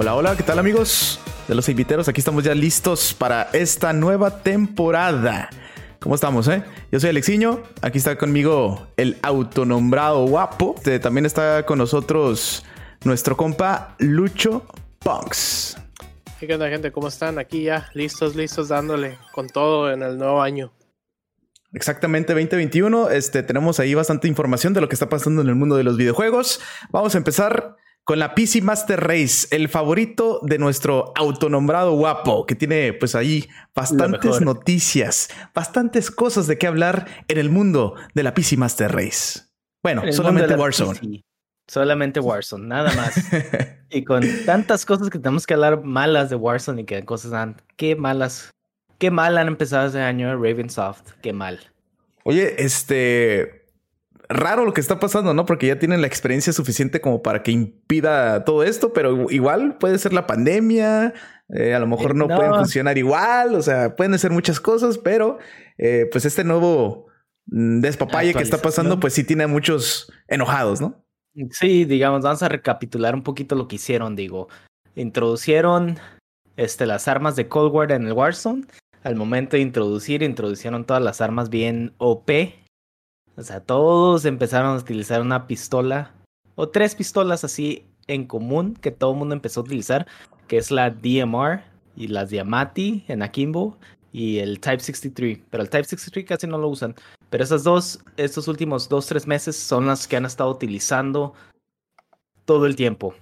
Hola, hola, ¿qué tal amigos de los inviteros? Aquí estamos ya listos para esta nueva temporada. ¿Cómo estamos, eh? Yo soy Alexiño, aquí está conmigo el autonombrado guapo. Este, también está con nosotros nuestro compa Lucho Punks. ¿Qué onda, gente? ¿Cómo están? Aquí ya, listos, listos, dándole con todo en el nuevo año. Exactamente 2021. Este, tenemos ahí bastante información de lo que está pasando en el mundo de los videojuegos. Vamos a empezar con la PC Master Race, el favorito de nuestro autonombrado guapo, que tiene pues ahí bastantes noticias, bastantes cosas de qué hablar en el mundo de la PC Master Race. Bueno, solamente Warzone. Solamente Warzone, nada más. y con tantas cosas que tenemos que hablar malas de Warzone y que cosas han, qué malas, qué mal han empezado este año Ravensoft, qué mal. Oye, este, raro lo que está pasando, ¿no? Porque ya tienen la experiencia suficiente como para que impida todo esto, pero igual puede ser la pandemia, eh, a lo mejor no, pueden funcionar igual, o sea, pueden ser muchas cosas, pero eh, pues este nuevo mm, despapalle que está pasando, pues sí tiene a muchos enojados, ¿no? Sí, digamos, vamos a recapitular un poquito lo que hicieron, digo. Introducieron este, las armas de Cold War en el Warzone. Al momento de introducir, introducieron todas las armas bien OP o sea, todos empezaron a utilizar una pistola o tres pistolas así en común que todo el mundo empezó a utilizar, que es la DMR y las Diamati en Akimbo y el Type 63. Pero el Type 63 casi no lo usan. Pero esas dos, estos últimos dos, tres meses son las que han estado utilizando todo el tiempo.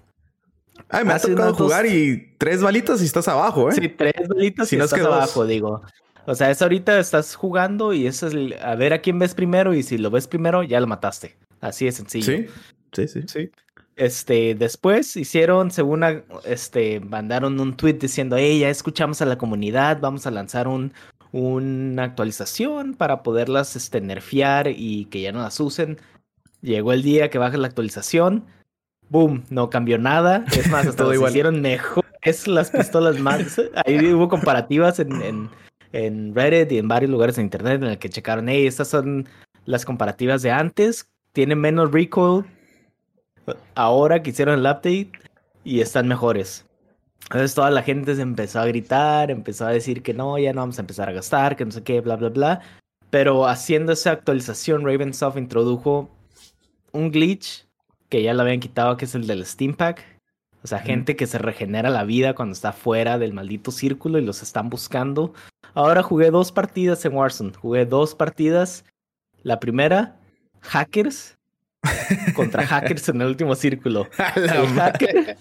Ay, me ha tocado jugar y tres balitas y estás abajo, ¿eh? Sí, tres balitas y estás abajo, digo. O sea, es ahorita estás jugando y es a ver a quién ves primero y si lo ves primero ya lo mataste. Así de sencillo. Sí, sí, sí. sí. Este, después hicieron, según este, mandaron un tweet diciendo, hey, ya escuchamos a la comunidad, vamos a lanzar un, una actualización para poderlas este, nerfear y que ya no las usen. Llegó el día que baja la actualización. Boom, no cambió nada. Es más, hasta lo hicieron mejor. Es las pistolas más. Ahí hubo comparativas en en Reddit y en varios lugares de internet en el que checaron, hey, estas son las comparativas de antes, tienen menos recoil ahora que hicieron el update y están mejores. Entonces toda la gente se empezó a gritar, empezó a decir que no, ya no vamos a empezar a gastar, que no sé qué, bla, bla, bla. Pero haciendo esa actualización, Ravensoft introdujo un glitch que ya lo habían quitado, que es el del Steam Pack. O sea, gente que se regenera la vida cuando está fuera del maldito círculo y los están buscando. Ahora jugué dos partidas en Warzone. Jugué dos partidas. La primera, hackers contra hackers en el último círculo. el, hacker,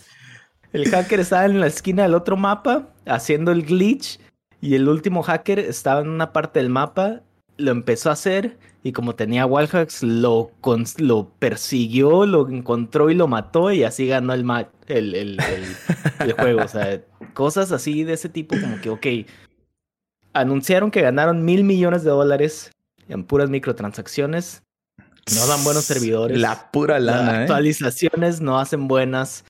el hacker estaba en la esquina del otro mapa haciendo el glitch y el último hacker estaba en una parte del mapa, lo empezó a hacer y como tenía wallhacks lo, lo persiguió, lo encontró y lo mató y así ganó el, el, el, el juego. O sea, cosas así de ese tipo como que, ok, anunciaron que ganaron mil millones de dólares en puras microtransacciones. No dan buenos servidores. La pura lana. ¿eh? actualizaciones no hacen buenas.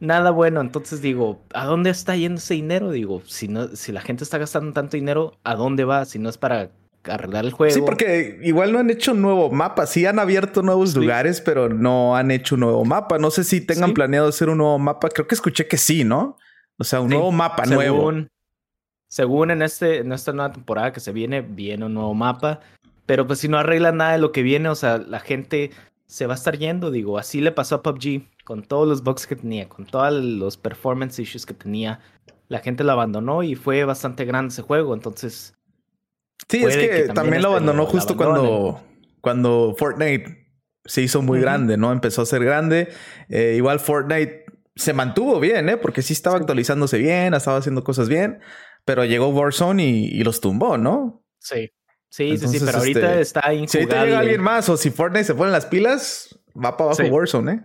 Nada bueno. Entonces digo, ¿a dónde está yendo ese dinero? Digo, si no, si la gente está gastando tanto dinero, ¿a dónde va? Si no es para arreglar el juego. Sí, porque igual no han hecho un nuevo mapa. Sí han abierto nuevos lugares, pero no han hecho un nuevo mapa. No sé si tengan planeado hacer un nuevo mapa. Creo que escuché que sí, ¿no? O sea, un nuevo mapa nuevo según en, este, en esta nueva temporada que se viene, viene un nuevo mapa. Pero pues si no arregla nada de lo que viene, o sea, la gente se va a estar yendo, digo. Así le pasó a PUBG, con todos los bugs que tenía, con todos los performance issues que tenía. La gente lo abandonó y fue bastante grande ese juego, entonces... Sí, es que, también, lo abandonó justo cuando, cuando Fortnite se hizo muy grande, ¿no? Empezó a ser grande. Eh, igual Fortnite se mantuvo bien, ¿eh? Porque sí estaba actualizándose bien, estaba haciendo cosas bien. Pero llegó Warzone y, los tumbó, ¿no? Sí. Sí, sí, sí, pero ahorita este, está injugable. Si ahorita llega alguien más o si Fortnite se pone las pilas, va para abajo Warzone, ¿eh?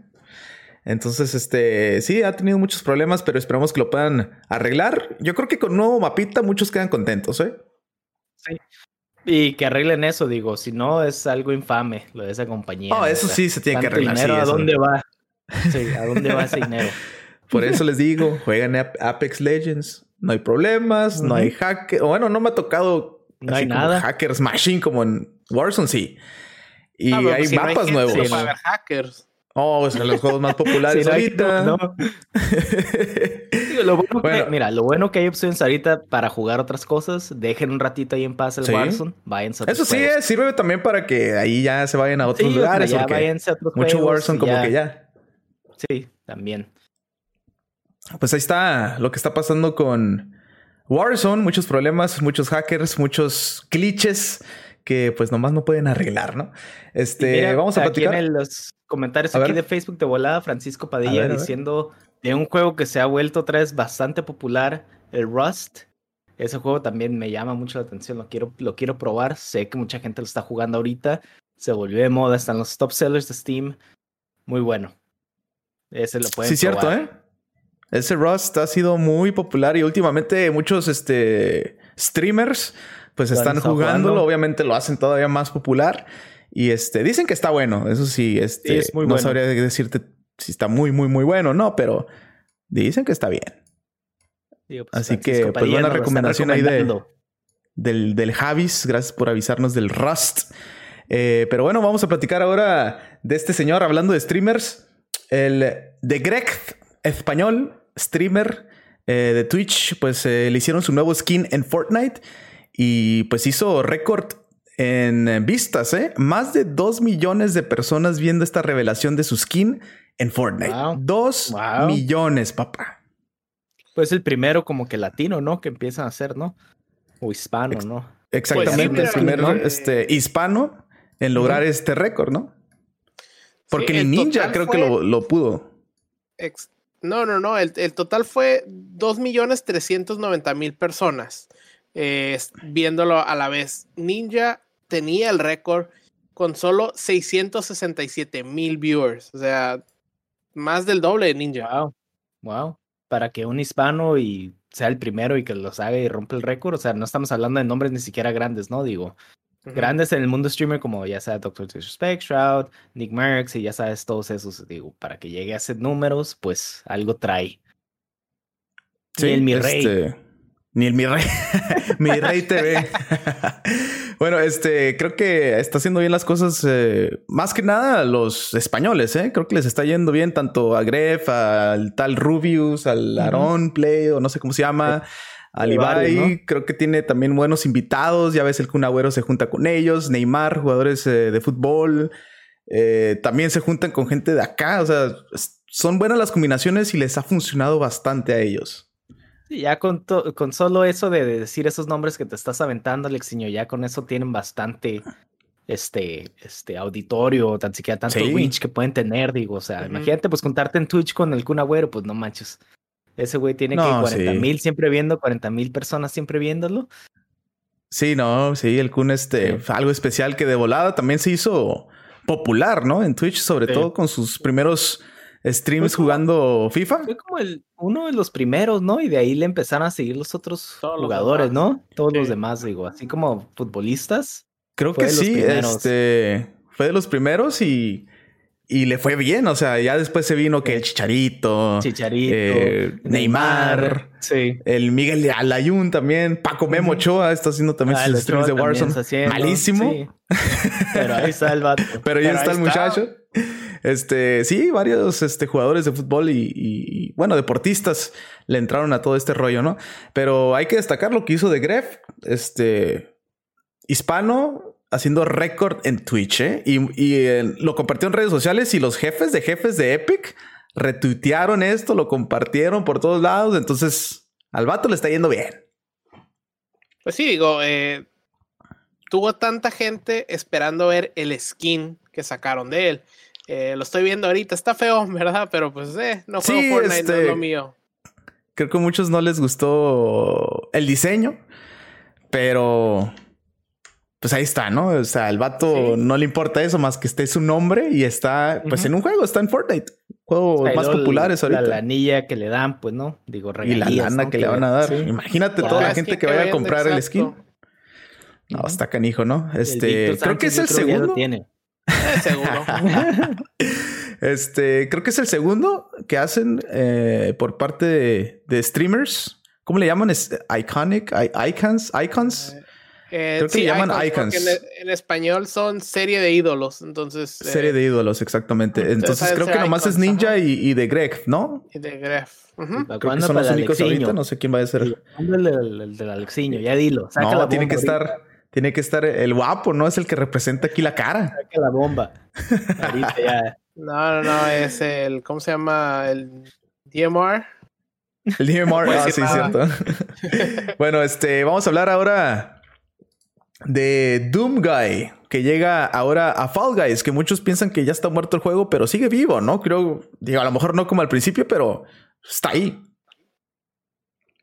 Entonces, este, sí, ha tenido muchos problemas, pero esperamos que lo puedan arreglar. Yo creo que con un nuevo mapita muchos quedan contentos, ¿eh? Sí. Y que arreglen eso, digo, si no es algo infame lo de esa compañía. Oh, eso sí se tiene que arreglar. Dinero, ¿A dónde va? Sí, ¿a dónde va ese dinero? Por eso les digo, juegan Apex Legends no hay problemas, no hay hackers. Bueno, no me ha tocado no hay nada. hackers machine como en Warzone, sí. Y hay mapas nuevos. hackers. Oh, es los juegos más populares ahorita. No, mira, lo bueno que hay opciones ahorita para jugar otras cosas, dejen un ratito ahí en paz el Warzone, váyanse a Eso sí, eh, sirve también para que ahí ya se vayan a otros lugares. Ya váyanse a otros Mucho Warzone como que ya. Sí, también. Pues ahí está lo que está pasando con Warzone, muchos problemas, muchos hackers, muchos glitches que pues nomás no pueden arreglar, ¿no? Este, vamos a platicar. en los comentarios aquí de Facebook de volada, Francisco Padilla diciendo de un juego que se ha vuelto otra vez bastante popular, el Rust. Ese juego también me llama mucho la atención, lo quiero, lo quiero probar. Sé que mucha gente lo está jugando ahorita. Se volvió de moda, están los top sellers de Steam. Muy bueno. Ese lo pueden Sí, cierto, ¿eh? Ese Rust ha sido muy popular y últimamente muchos este, streamers pues están jugándolo. Obviamente lo hacen todavía más popular. Y este, dicen que está bueno. Eso sí, este, es muy no sabría decirte si está muy, muy, muy bueno, no, pero dicen que está bien. Pues, Así que, pues, buena recomendación ahí de, del, del Javis. Gracias por avisarnos del Rust. Eh, pero bueno, vamos a platicar ahora de este señor hablando de streamers. El de Greg español, streamer eh, de Twitch, pues eh, le hicieron su nuevo skin en Fortnite y pues hizo récord en vistas, ¿eh? Más de 2 millones de personas viendo esta revelación de su skin en Fortnite. 2 millones, papá. Pues el primero como que latino, ¿no? Que empiezan a hacer, ¿no? O hispano, ¿no? Exactamente, pues el primero este, hispano en lograr este récord, ¿no? Porque ni Ninja creo que lo, pudo. No, no, no. El, el total fue 2.390.000 personas eh, viéndolo a la vez. Ninja tenía el récord con solo 667 mil viewers. O sea, más del doble de Ninja. Wow. Wow. Para que un hispano y sea el primero y que los haga y rompa el récord. O sea, no estamos hablando de nombres ni siquiera grandes, ¿no? Digo, grandes en el mundo streamer como ya sea Doctor Disrespect, Shroud, Nick Merckx y ya sabes todos esos. Digo, para que llegue a hacer números, pues algo trae. Sí, el mi rey. Ni el mi rey, mi rey TV. bueno, este creo que está haciendo bien las cosas. Eh, más que nada los españoles, ¿eh? Creo que les está yendo bien tanto a Gref, al tal Rubius, al Aaron Play, o no sé cómo se llama. Al Ibai, creo que tiene también buenos invitados. Ya ves, el Kun Agüero se junta con ellos. Neymar, jugadores eh, de fútbol. Eh, también se juntan con gente de acá. O sea, son buenas las combinaciones y les ha funcionado bastante a ellos ya con, con solo eso de decir esos nombres que te estás aventando, Alexiño, ya con eso tienen bastante este, este auditorio, tan siquiera tanto reach que pueden tener, digo, o sea, imagínate pues contarte en Twitch con el Kun Agüero, pues no manches. Ese güey tiene que 40 mil siempre viendo, 40 mil personas siempre viéndolo. Sí, no, sí, el Kun este, algo especial que de volada también se hizo popular, ¿no? En Twitch, sobre todo con sus primeros streams jugando FIFA. Fue como el, uno de los primeros, ¿no? Y de ahí le empezaron a seguir los otros jugadores, ¿no? Todos los demás, digo, así como futbolistas. Creo que sí, este fue de los primeros y, y le fue bien. O sea, ya después se vino que el Chicharito, Chicharito, eh, Neymar, sí. el Miguel Alayun también, Paco Memo Ochoa está haciendo también ah, sus streams de Warzone. Malísimo. Pero ahí está el vato. Pero ya está el muchacho. Este, sí, varios este, jugadores de fútbol y, bueno, deportistas le entraron a todo este rollo, ¿no? Pero hay que destacar lo que hizo de Gref, este, hispano, haciendo récord en Twitch, ¿eh? Y, y lo compartió en redes sociales y los jefes de jefes de Epic retuitearon esto, lo compartieron por todos lados, entonces al vato le está yendo bien. Pues sí, digo, eh, tuvo tanta gente esperando ver el skin que sacaron de él. Eh, lo estoy viendo ahorita, está feo, ¿verdad? Pero pues, eh, no juego Fortnite, no es este, lo mío. Creo que a muchos no les gustó el diseño, pero pues ahí está, ¿no? O sea, al vato no le importa eso más que esté su nombre y está, pues en un juego, está en Fortnite. Juegos más populares ahorita. La anilla que le dan, pues, ¿no? Digo, regalías, Y la lana que, le van a dar. Imagínate toda la gente que, vaya a comprar el skin. No, está canijo, ¿no? Este, creo que es el segundo. Tiene. seguro. este, creo que es el segundo que hacen eh, por parte de, streamers. ¿Cómo le llaman? ¿Es iconic, icons, icons. Eh, Creo que sí, le llaman icons, En, en español son serie de ídolos, entonces. eh, Serie de ídolos, exactamente. entonces creo que nomás es Ninja y, y de Greg, ¿no? y de Gref. Ujú. ¿Para Creo que son los el únicos Alexiño? ahorita. No sé quién va a ser. ¿Cuándo El, el- el del Alexiño, ya dilo. Saca No, la tiene que ahorita, estar, tiene que estar el guapo, ¿no? Es el que representa aquí la cara. Saca la bomba. Ahorita ya. No, no, no, es el. ¿Cómo se llama? El DMR. El DMR, ah, sí, nada. cierto. bueno, este, vamos a hablar ahora de Doom Guy, que llega ahora a Fall Guys, que muchos piensan que ya está muerto el juego, pero sigue vivo, ¿no? Creo, digo, a lo mejor no como al principio, pero está ahí.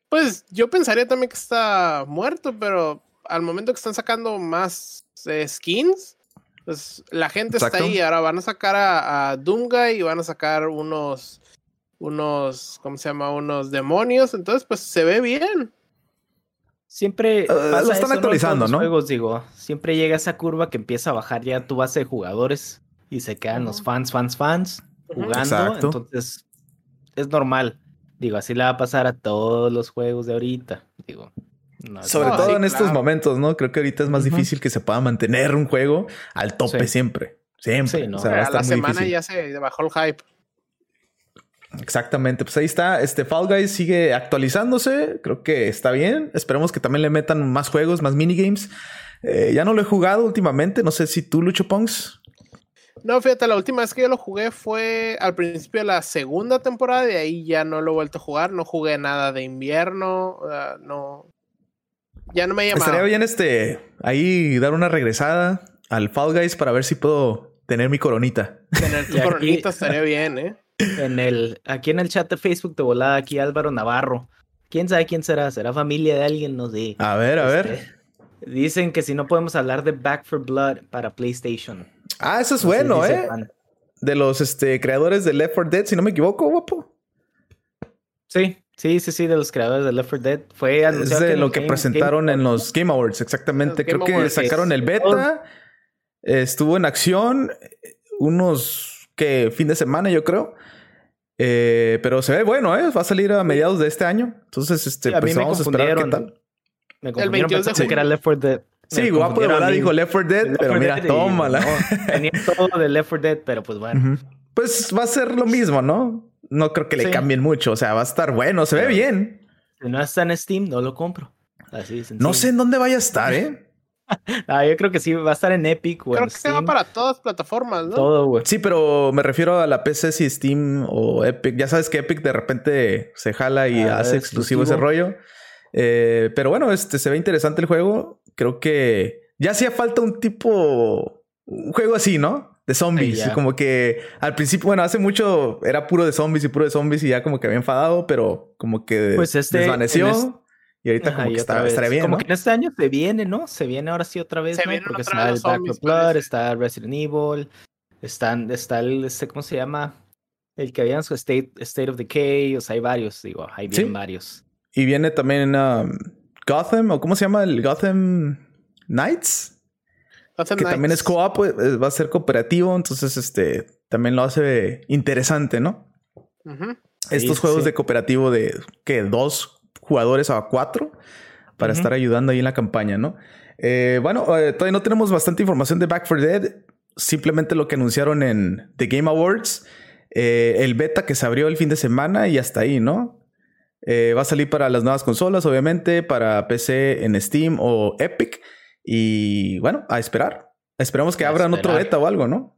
Pues yo pensaría también que está muerto, pero al momento que están sacando más eh, skins, pues la gente Exacto. está ahí. Ahora van a sacar a, a Doomguy y van a sacar unos, unos, ¿cómo se llama? Unos demonios. Entonces, pues se ve bien. Siempre pasa lo están actualizando, los ¿no? Juegos, digo, siempre llega esa curva que empieza a bajar ya tu base de jugadores y se quedan los fans, fans, fans jugando. Exacto. Entonces, es normal. Digo, así le va a pasar a todos los juegos de ahorita. Digo, no Sobre No, todo sí, en estos claro. momentos, ¿no? Creo que ahorita es más difícil que se pueda mantener un juego al tope Sí. siempre. Siempre. Sí, ¿no? O sea, va a la muy semana difícil. ya se bajó el hype. Exactamente, pues ahí está. Este Fall Guys sigue actualizándose. Creo que está bien. Esperemos que también le metan más juegos, más minigames. Eh, ya no lo he jugado últimamente. No sé si tú, Lucho Pongs. No, fíjate, la última vez que yo lo jugué fue al principio de la segunda temporada, de ahí ya no lo he vuelto a jugar, no jugué nada de invierno, ah, no. Ya no me llamaba. Estaría bien este ahí dar una regresada al Fall Guys para ver si puedo tener mi coronita. Tener tu coronita estaría bien, ¿eh? En el, aquí en el chat de Facebook de volada, aquí Álvaro Navarro. ¿Quién sabe quién será? ¿Será familia de alguien? No sé. A ver, a ver. Este, Dicen que si no podemos hablar de Back for Blood para PlayStation. Ah, eso es No bueno, si ¿eh? De los este, creadores de Left 4 Dead, si no me equivoco, guapo. Sí, sí, sí, sí, de los creadores de Left 4 Dead. Fue Es de lo el que Game- presentaron Game- en los Game Awards, exactamente. Game Creo que sacaron el beta, estuvo en acción unos que fin de semana, yo creo. Eh, pero se ve bueno, ¿eh? Va a salir a mediados de este año. Entonces, este, Sí, a mí pues me vamos a esperar qué confundieron. tal. Me confundieron 22 de pensando que era. Left 4 Dead. Sí, Me guapo de mí. dijo Left 4 Dead, Left pero 4 mira, Dead y- tómala. no, tenía todo de Left 4 Dead, pero pues bueno. Pues va a ser lo mismo, ¿no? No creo que le Sí. cambien mucho. O sea, va a estar bueno, se ve bien. Si no está en Steam, no lo compro. Así sencillo. No sé en dónde vaya a estar, ¿eh? Ah, yo creo que sí, va a estar en Epic o Creo en que se va para todas plataformas, ¿no? Todo, güey. Sí, pero me refiero a la PC si Steam o Epic. Ya sabes que Epic de repente se jala y Ah, hace es exclusivo ese rollo. Eh, pero bueno, este se ve interesante el juego. Creo que ya hacía falta un tipo, un juego así, ¿no? De zombies. Como que al principio, bueno, hace mucho era puro de zombies y puro de zombies y ya como que había enfadado, pero como que Pues este, desvaneció. en es- Y ahorita Ajá, como y que otra está, vez. estaría bien, Como ¿no? que en este año se viene, ¿no? Se viene ahora sí otra vez, Se ¿no? Porque otra vez está el zombies, for Blood, está Resident Evil, están, está el, este, ¿cómo se llama? El que habían su State, State of Decay, o sea, hay varios, digo, hay bien Sí. varios. Y viene también um, Gotham, o ¿cómo se llama? El Gotham Knights. Que también es co-op, eh, va a ser cooperativo, entonces este también lo hace interesante, ¿no? Estos sí, juegos sí. de cooperativo de que dos jugadores a cuatro para estar ayudando ahí en la campaña, ¿no? Eh, bueno, eh, todavía no tenemos bastante información de Back 4 Dead, simplemente lo que anunciaron en The Game Awards, eh, el beta que se abrió el fin de semana y hasta ahí, ¿no? Eh, va a salir para las nuevas consolas, obviamente, para PC en Steam o Epic. Y bueno, a esperar. Esperamos que A abran otro beta o algo, ¿no?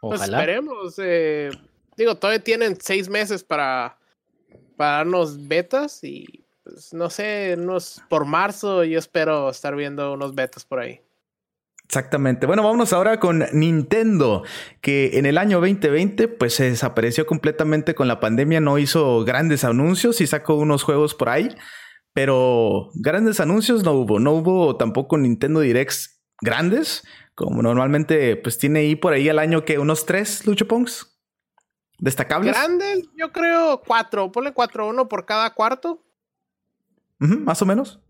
Pues Ojalá. esperemos. eh, digo, todavía tienen seis meses para, para darnos betas y pues, no sé, unos por marzo yo espero estar viendo unos betas por ahí. Exactamente. Bueno, vámonos ahora con Nintendo, que en el año 2020 pues se desapareció completamente con la pandemia, no hizo grandes anuncios y sacó unos juegos por ahí, pero grandes anuncios no hubo, no hubo tampoco Nintendo Directs grandes, como normalmente pues tiene ahí por ahí al año que unos tres Lucho Pongs destacables. Grandes, yo creo cuatro, ponle cuatro, uno por cada cuarto. Más o menos.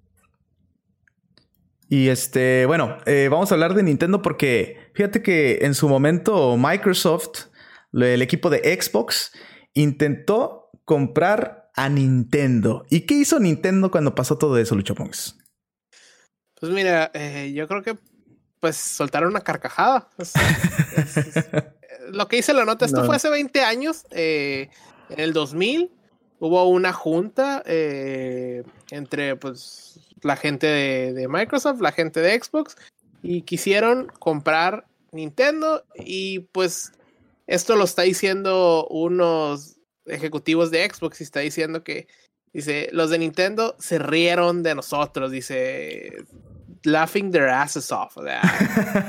Y este, bueno, eh, vamos a hablar de Nintendo porque fíjate que en su momento Microsoft, el equipo de Xbox, intentó comprar a Nintendo. ¿Y qué hizo Nintendo cuando pasó todo eso, Lucho Pongs? Pues mira, eh, yo creo que pues soltaron una carcajada. lo que dice la nota, esto fue hace 20 años, eh, en el 2000 hubo una junta eh, entre pues la gente de, Microsoft, la gente de Xbox, y quisieron comprar Nintendo y pues esto lo está diciendo unos ejecutivos de Xbox y está diciendo que dice los de Nintendo se rieron de nosotros dice laughing their asses off o sea,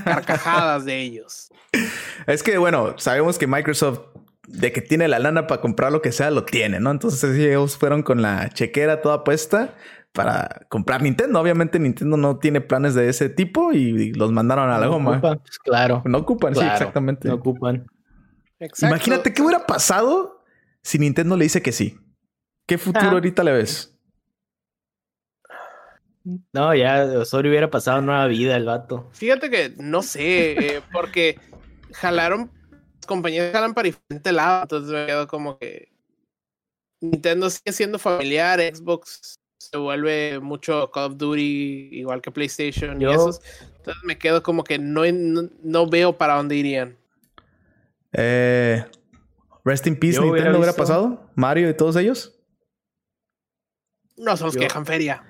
carcajadas de ellos es que bueno sabemos que Microsoft de que tiene la lana para comprar lo que sea lo tiene no entonces ellos fueron con la chequera toda puesta para comprar Nintendo. Obviamente Nintendo no tiene planes de ese tipo y los mandaron a la goma. Pues, claro. No ocupan, sí, exactamente. No ocupan. Imagínate qué hubiera pasado si Nintendo le dice que sí. ¿Qué futuro ah. ahorita le ves? No, ya Osorio hubiera pasado nueva vida el vato. Fíjate que no sé, eh, porque jalaron, compañías jalan para diferente lado, entonces me quedo como que Nintendo sigue siendo familiar, Xbox se vuelve mucho Call of Duty, igual que PlayStation y esos. Entonces me quedo como que no, no, veo para dónde irían. Eh, Rest in Peace, Nintendo hubiera, pasado. Mario y todos ellos. No son los que dejan feria.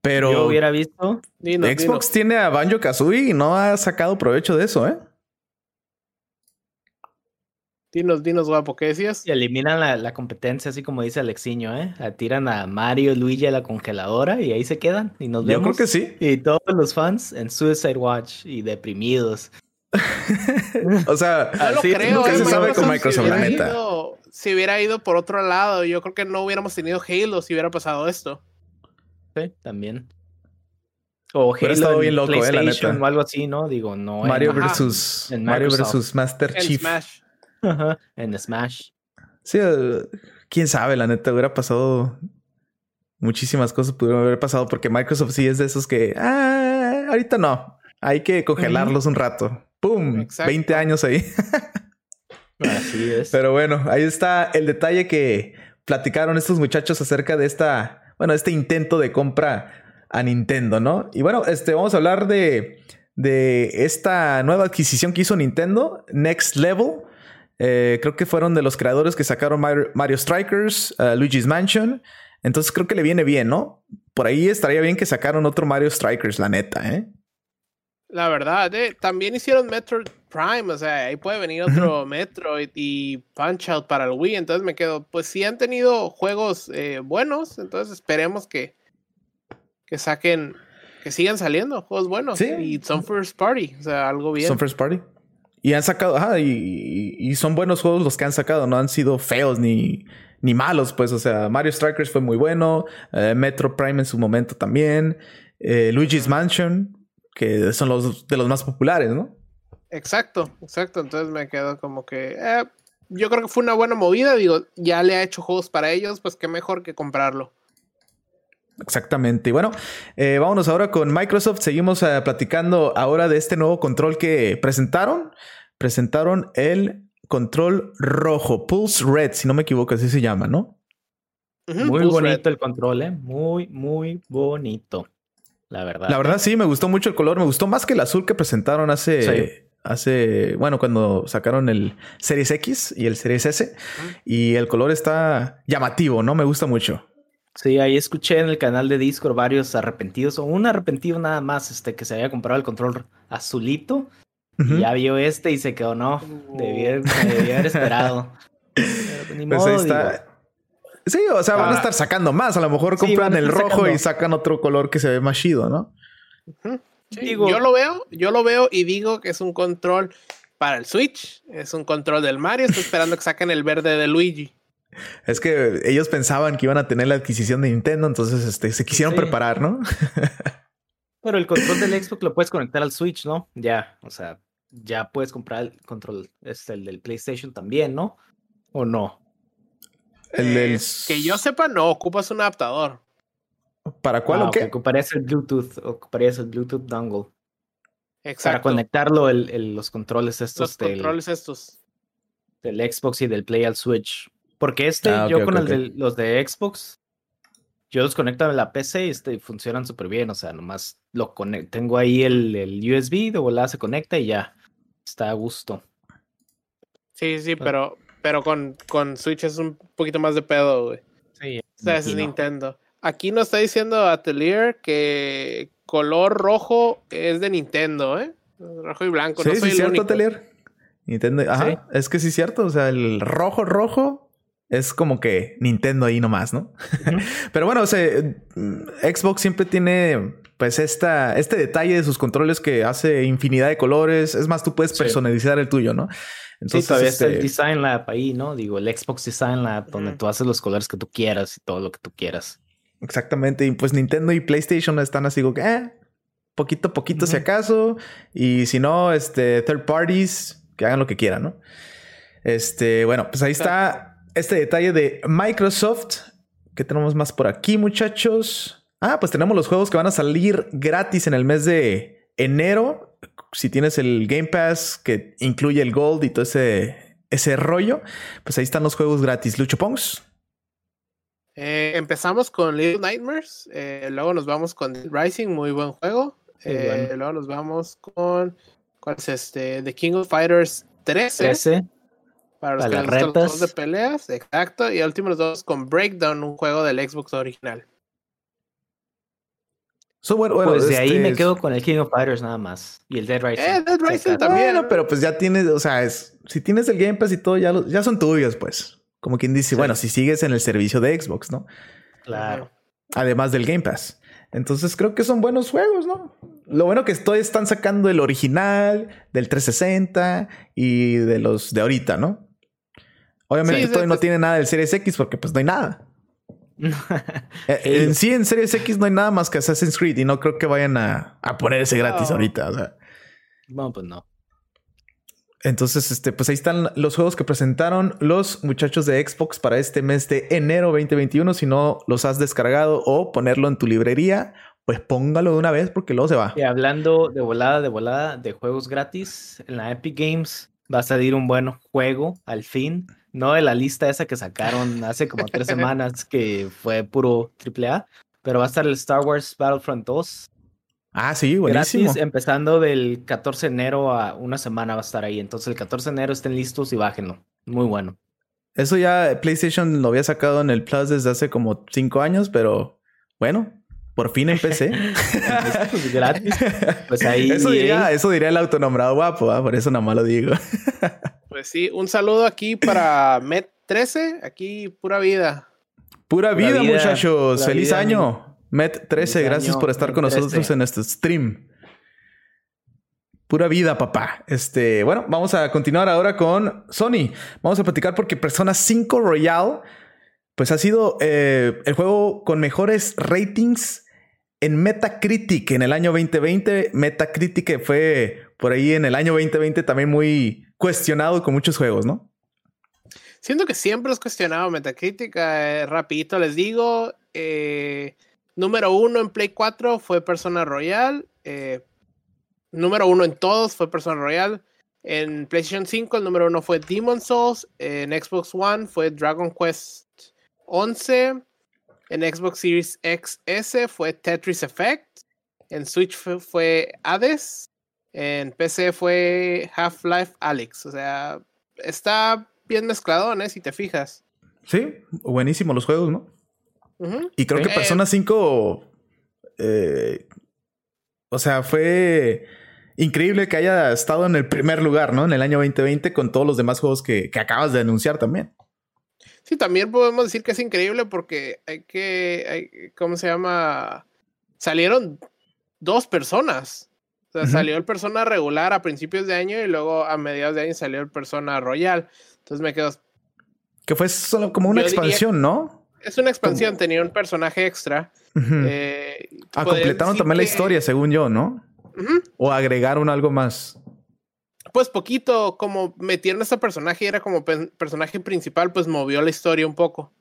Pero. Yo hubiera visto. Xbox tiene a Banjo Kazooie y no ha sacado provecho de eso, ¿eh? Dinos, dinos, guapo, ¿qué decías? Y eliminan la, competencia, así como dice Alexiño, ¿eh? tiran a Mario, Luigi a la congeladora y ahí se quedan y nos vemos. Yo creo que sí. Y todos los fans en Suicide Watch y deprimidos. o sea, no creo, nunca se sabe con Microsoft, si la neta. si hubiera ido por otro lado, yo creo que no hubiéramos tenido Halo si hubiera pasado esto. Sí, también. O Halo estado bien loco, eh, la neta. o algo así, ¿no? Digo, no. Mario versus Mario versus Master Chief. Smash en Smash. Sí, eh, quién sabe, la neta, hubiera pasado muchísimas cosas pudieron haber pasado porque Microsoft sí es de esos que, ah, ahorita no, hay que congelarlos un rato. ¡Pum! 20 años ahí. Así es. Pero bueno, ahí está el detalle que platicaron estos muchachos acerca de esta, bueno, este intento de compra a Nintendo, ¿no? Y bueno, este, vamos a hablar de, de esta nueva adquisición que hizo Nintendo, Next Level. Eh, creo que fueron de los creadores que sacaron Mario, Strikers, uh, Luigi's Mansion. Entonces creo que le viene bien, ¿no? Por ahí estaría bien que sacaron otro Mario Strikers, la neta, ¿eh? La verdad, eh, también hicieron Metroid Prime, o sea, ahí puede venir otro Metroid y Punch Out para el Wii, entonces me quedo, pues si han tenido juegos eh, buenos, entonces esperemos que, que saquen, que sigan saliendo juegos buenos. ¿Sí? Y son First Party, o sea, algo bien. Son First Party. Y han sacado, ajá, y, son buenos juegos los que han sacado, no han sido feos ni, ni malos, pues, o sea, Mario Strikers fue muy bueno, eh, Metro Prime en su momento también, eh, Luigi's Mansion, que son los de los más populares, ¿no? Exacto, exacto, entonces me quedo como que, eh, yo creo que fue una buena movida, digo, ya le ha hecho juegos para ellos, pues qué mejor que comprarlo. Exactamente. Y bueno, eh, vámonos ahora con Microsoft. Seguimos eh, platicando ahora de este nuevo control que presentaron. Presentaron el control rojo, Pulse Red, si no me equivoco, así se llama, ¿no? muy bonito el control, ¿eh? Muy, muy bonito. La verdad. La verdad, sí, me gustó mucho el color. Me gustó más que el azul que presentaron hace. Hace, bueno, cuando sacaron el Series X y el Series S. Y el color está llamativo, ¿no? Me gusta mucho. Sí, ahí escuché en el canal de Discord varios arrepentidos, o un arrepentido nada más, este, que se había comprado el control azulito. Y ya vio este y se quedó, no, debía, haber esperado. Pero, pues ahí está. Sí, o sea, van a ah. estar sacando más. A lo mejor compran el rojo y sacan otro color que se ve más chido, ¿no? yo lo veo, yo lo veo y digo que es un control para el Switch, es un control del Mario, estoy esperando que saquen el verde de Luigi. Es que ellos pensaban que iban a tener la adquisición de Nintendo, entonces este, se quisieron preparar, ¿no? Pero el control del Xbox lo puedes conectar al Switch, ¿no? Ya, o sea, ya puedes comprar el control, este, el del PlayStation también, ¿no? ¿O no? El eh, Que yo sepa, no, ocupas un adaptador. ¿Para cuál ah, o qué? Ocuparías el Bluetooth, ocuparías el Bluetooth dongle. Exacto. Para conectarlo el, los controles estos. Los controles estos. Del Xbox y del Play al Switch. Porque este, ah, yo con el de, los de Xbox, yo los conecto a la PC y este, funcionan súper bien. O sea, nomás lo conecto. Tengo ahí el, el, USB, de volada se conecta y ya. Está a gusto. Sí, sí, pero, pero con, con Switch es un poquito más de pedo, güey. Sí. O sea, es Nintendo. Aquí nos está diciendo Atelier que color rojo es de Nintendo, ¿eh? Rojo y blanco. Sí, no soy sí, cierto, Atelier. Nintendo, ajá, es que sí es cierto. O sea, el rojo, rojo es como que Nintendo ahí nomás, ¿no? Pero bueno, o sea, Xbox siempre tiene pues esta, este detalle de sus controles que hace infinidad de colores. Es más, tú puedes personalizar el tuyo, ¿no? Entonces, sí, todavía está el este Design Lab ahí, ¿no? Digo, el Xbox Design Lab, donde tú haces los colores que tú quieras y todo lo que tú quieras. Exactamente. Y pues Nintendo y PlayStation están así como que, eh, poquito a poquito si acaso. Y si no, este, third parties, que hagan lo que quieran, ¿no? Este, bueno, pues ahí está este detalle de Microsoft. ¿Qué tenemos más por aquí, muchachos? Ah, pues tenemos los juegos que van a salir gratis en el mes de enero. Si tienes el Game Pass que incluye el Gold y todo ese, ese rollo, pues ahí están los juegos gratis. Lucho Pongs. Eh, empezamos con Little Nightmares, eh, luego nos vamos con Rising, muy buen juego. Eh, luego nos vamos con ¿cuál es este? The King of Fighters 13. 13. Para los que les los de peleas, exacto. Y últimos dos con Breakdown, un juego del Xbox original. Pues de ahí me este quedo con el King of Fighters nada más. Y el Dead Rising. Eh, Dead Rising también. pero pues ya tienes, o sea, es, si tienes el Game Pass y todo, ya, ya son tuyos, pues. Como quien dice, bueno, si sigues en el servicio de Xbox, ¿no? Claro. Además del Game Pass. Entonces creo que son buenos juegos, ¿no? Lo bueno que estoy están sacando el original, del 360 y de los de ahorita, ¿no? Obviamente todavía no tiene nada del Series X porque pues no hay nada. En sí, en Series X no hay nada más que Assassin's Creed y no creo que vayan a, poner ese gratis ahorita. O sea. No, pues no. Entonces, este, pues ahí están los juegos que presentaron los muchachos de Xbox para este mes de enero 2021. Si no los has descargado o ponerlo en tu librería, pues póngalo de una vez porque luego se va. Y hablando de volada, de volada, de juegos gratis, en la Epic Games va a salir un buen juego al fin no de la lista esa que sacaron hace como tres semanas que fue puro AAA, pero va a estar el Star Wars Battlefront 2. Ah, sí, buenísimo. Gratis, empezando del 14 de enero a una semana va a estar ahí. Entonces el 14 de enero estén listos y bájenlo. Muy bueno. Eso ya PlayStation lo había sacado en el Plus desde hace como cinco años, pero bueno, por fin empecé. pues gratis. Pues ahí. Eso diría, eso diría el autonombrado guapo, ¿ah? por eso nada más lo digo. Pues sí, un saludo aquí para Met13, aquí pura vida. Pura, vida, muchachos. Feliz año. Met13, gracias por estar con nosotros en este stream. Pura vida, papá. Este, bueno, vamos a continuar ahora con Sony. Vamos a platicar porque Persona 5 Royal, pues ha sido eh, el juego con mejores ratings en Metacritic en el año 2020. Metacritic fue por ahí en el año 2020 también muy cuestionado con muchos juegos, ¿no? Siento que siempre es cuestionado Metacritic. Eh, rapidito les digo. Eh, número uno en Play 4 fue Persona Royal. Eh, número uno en todos fue Persona Royal. En PlayStation 5 el número uno fue Demon Souls. En Xbox One fue Dragon Quest 11. En Xbox Series XS fue Tetris Effect. En Switch fue Hades. En PC fue Half-Life Alex. O sea, está bien mezclado, ¿eh? Si te fijas. Sí, buenísimo los juegos, ¿no? Y creo que Persona 5. Eh, o sea, fue increíble que haya estado en el primer lugar, ¿no? En el año 2020 con todos los demás juegos que, que acabas de anunciar también. Sí, también podemos decir que es increíble porque hay que, hay, ¿cómo se llama? Salieron dos personas o sea, salió el Persona regular a principios de año y luego a mediados de año salió el Persona Royal. Entonces me quedo. Que fue solo como una expansión, ¿no? Es una expansión, tenía un personaje extra. eh, ah, completaron también la historia, según yo, ¿no? O agregaron algo más. Pues poquito, como metieron a este personaje y era como personaje principal, pues movió la historia un poco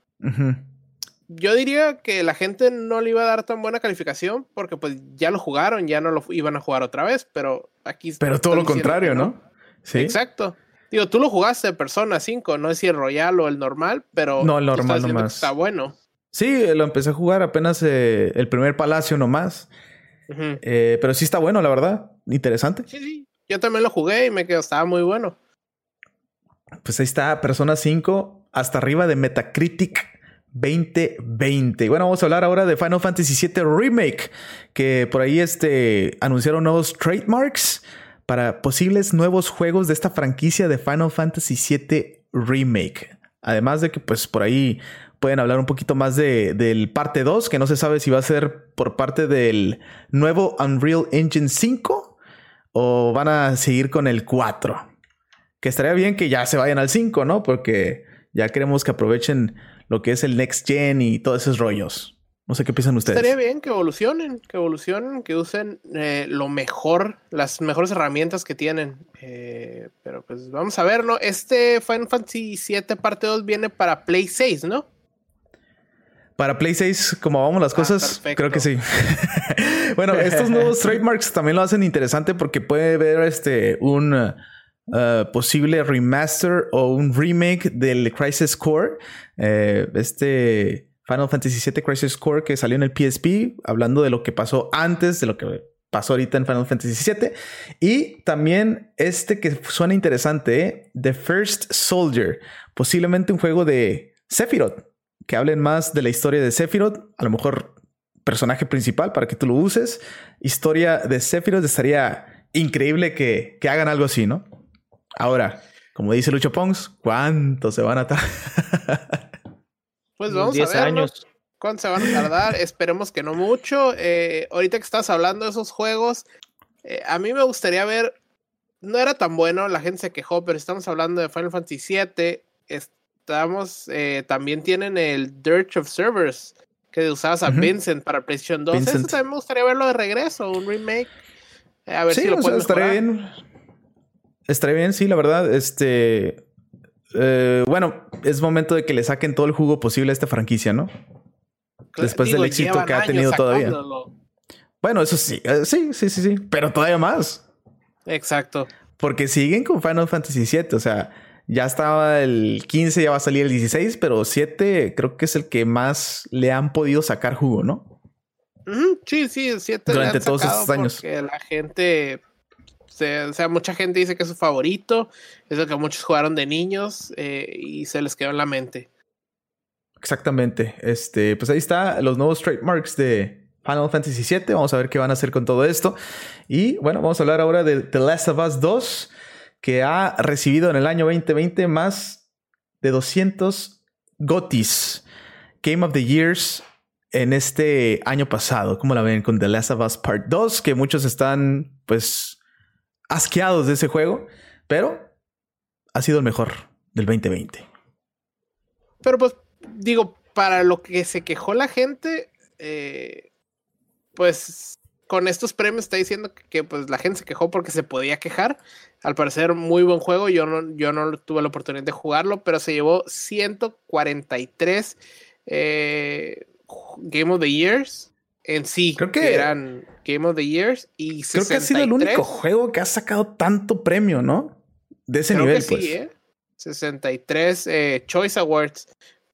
yo diría que la gente no le iba a dar tan buena calificación porque pues ya lo jugaron, ya no lo iban a jugar otra vez, pero aquí... Pero todo lo contrario, ¿no? Sí. Exacto. Digo, tú lo jugaste Persona 5, no es si el Royal o el normal, pero... No, el normal nomás. Está bueno. Sí, lo empecé a jugar apenas eh, el primer palacio nomás. Eh, pero sí está bueno, la verdad. Interesante. Sí, sí. Yo también lo jugué y me quedó, estaba muy bueno. Pues ahí está, Persona 5, hasta arriba de Metacritic 2020. Y bueno, vamos a hablar ahora de Final Fantasy VII Remake, que por ahí este, anunciaron nuevos trademarks para posibles nuevos juegos de esta franquicia de Final Fantasy VII Remake. Además de que pues por ahí pueden hablar un poquito más de, del parte 2, que no se sabe si va a ser por parte del nuevo Unreal Engine 5 o van a seguir con el 4. Que estaría bien que ya se vayan al 5, ¿no? Porque ya queremos que aprovechen lo que es el Next Gen y todos esos rollos. No sé qué piensan ustedes. Estaría bien que evolucionen, que evolucionen, que usen eh, lo mejor, las mejores herramientas que tienen. Eh, pero pues vamos a ver, ¿no? Este Final Fantasy VII parte 2 viene para Play 6, ¿no? Para Play 6, como vamos las ah, cosas, creo que sí. bueno, estos nuevos trademarks también lo hacen interesante porque puede ver este un uh, posible remaster o un remake del Crisis Core. Eh, este Final Fantasy VII Crisis Core que salió en el PSP, hablando de lo que pasó antes, de lo que pasó ahorita en Final Fantasy VII. Y también este que suena interesante, ¿eh? The First Soldier, posiblemente un juego de Sephiroth que hablen más de la historia de Sephiroth, a lo mejor personaje principal para que tú lo uses. Historia de Sephiroth estaría increíble que, hagan algo así, ¿no? Ahora, como dice Lucho Pons, ¿cuánto se van a tardar? pues vamos a ver. años. ¿Cuánto se van a tardar? Esperemos que no mucho. Eh, ahorita que estás hablando de esos juegos, eh, a mí me gustaría ver. No era tan bueno, la gente se quejó, pero estamos hablando de Final Fantasy VII estamos, eh, también tienen el Dirge of Servers, que usabas a Vincent para PlayStation 2. Eso también me gustaría verlo de regreso, un remake. Eh, a ver si lo pueden Estaría bien. Estaría bien, sí, la verdad. Este. Eh, bueno, es momento de que le saquen todo el jugo posible a esta franquicia, ¿no? Después del éxito que ha tenido todavía. Bueno, eso sí, sí, sí, sí, sí, pero todavía más. Exacto. Porque siguen con Final Fantasy VII, o sea, ya estaba el 15, ya va a salir el 16, pero 7 creo que es el que más le han podido sacar jugo, ¿no? Sí, sí, 7 durante todos estos años. Porque la gente, o sea, mucha gente dice que es su favorito, es lo que muchos jugaron de niños eh, y se les quedó en la mente. Exactamente. Este, pues ahí está los nuevos trademarks de Final Fantasy VII. Vamos a ver qué van a hacer con todo esto. Y bueno, vamos a hablar ahora de The Last of Us 2 que ha recibido en el año 2020 más de 200 GOTIS, Game of the Years, en este año pasado. ¿Cómo la ven con The Last of Us Part 2? Que muchos están, pues, asqueados de ese juego, pero ha sido el mejor del 2020. Pero pues, digo, para lo que se quejó la gente, eh, pues con estos premios está diciendo que, pues la gente se quejó porque se podía quejar. Al parecer, muy buen juego. Yo no, yo no tuve la oportunidad de jugarlo, pero se llevó 143 eh, Game of the Years en sí. Creo que eran Game of the Years y Creo que ha sido el único juego que ha sacado tanto premio, ¿no? De ese nivel, pues. Sí, ¿eh? 63 eh, Choice Awards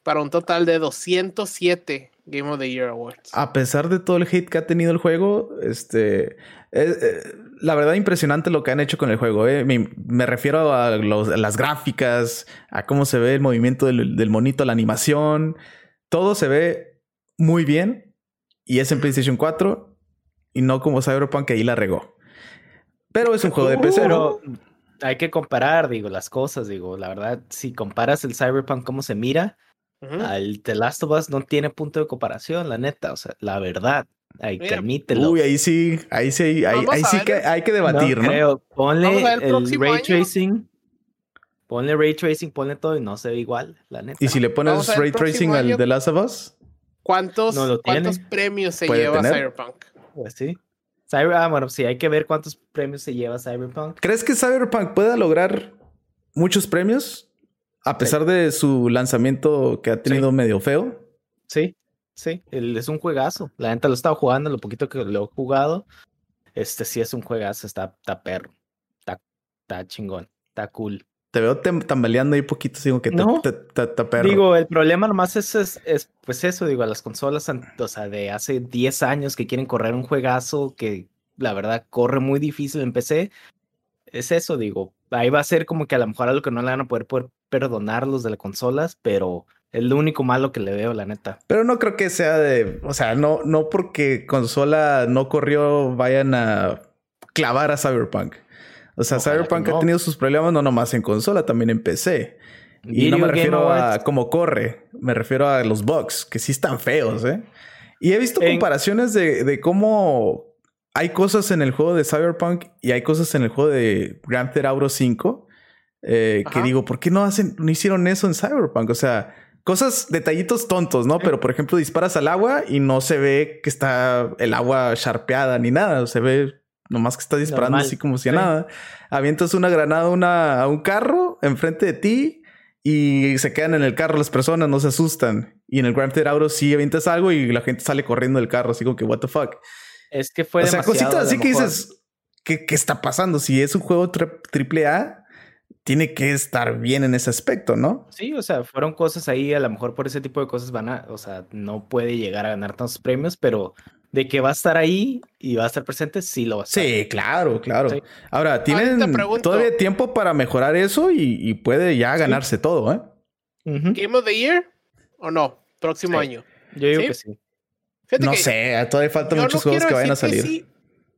para un total de 207 Game of the Year Awards. A pesar de todo el hate que ha tenido el juego, este. Eh, eh, la verdad, impresionante lo que han hecho con el juego. Eh. Me, refiero a, las gráficas, a cómo se ve el movimiento del, monito, la animación. Todo se ve muy bien. Y es en PlayStation 4 y no como Cyberpunk que ahí la regó. Pero es un juego de PC. Pero hay que comparar, digo, las cosas. Digo, la verdad, si comparas el Cyberpunk, cómo se mira al The Last of Us no tiene punto de comparación, la neta, o sea, la verdad. Hay que admítelo. Uy, ahí sí, ahí sí, ahí, sí que hay que debatir, ¿no? Creo. Ponle el, ray tracing. Ponle ray tracing, ponle todo y no se ve igual, la neta. ¿Y si le pones ray tracing al The Last of Us? ¿Cuántos, ¿cuántos premios se lleva Cyberpunk? Pues sí. ah, bueno, sí, hay que ver cuántos premios se lleva Cyberpunk. ¿Crees que Cyberpunk pueda lograr muchos premios? A pesar de su lanzamiento que ha tenido medio feo. Sí, sí, es un juegazo. La gente lo he estado jugando, lo poquito que lo he jugado. Este sí es un juegazo, está, está perro. Está, está chingón, está cool. Te veo tambaleando ahí poquito, digo que no, Digo, el problema nomás es, es, pues eso, digo, a las consolas, o sea, de hace 10 años que quieren correr un juegazo que la verdad corre muy difícil en PC. Es eso, digo, ahí va a ser como que a lo mejor algo que no le van a poder, poder perdonar los de las consolas, pero es lo único malo que le veo, la neta. Pero no creo que sea de, o sea, no, no porque consola no corrió vayan a clavar a Cyberpunk. O sea, Cyberpunk ha tenido sus problemas no nomás en consola, también en PC. Y no me refiero a cómo corre, me refiero a los bugs, que sí están feos, ¿eh? Y he visto comparaciones de, de, cómo hay cosas en el juego de Cyberpunk y hay cosas en el juego de Grand Theft Auto 5 eh, que digo, ¿por qué no hacen, no hicieron eso en Cyberpunk? O sea, cosas, detallitos tontos, ¿no? Pero por ejemplo, disparas al agua y no se ve que está el agua charpeada ni nada, se ve nomás que está disparando así como si a nada. Avientas una granada una, a un carro enfrente de ti y se quedan en el carro las personas, no se asustan. Y en el Grand Theft Auto sí avientas algo y la gente sale corriendo del carro, así como que, what the fuck. Es que fue. O sea, cositas así que dices, ¿qué, ¿qué, está pasando? Si es un juego triple A, tiene que estar bien en ese aspecto, ¿no? Sí, o sea, fueron cosas ahí, a lo mejor por ese tipo de cosas van a, o sea, no puede llegar a ganar tantos premios, pero de que va a estar ahí y va a estar presente, sí lo va a estar. Sí, claro, claro. Ahora, tienen todavía tiempo para mejorar eso y, puede ya ganarse todo, ¿eh? ¿Game of the Year o no? Próximo año. Yo digo que sí. no sé, todavía faltan muchos juegos que vayan a salir.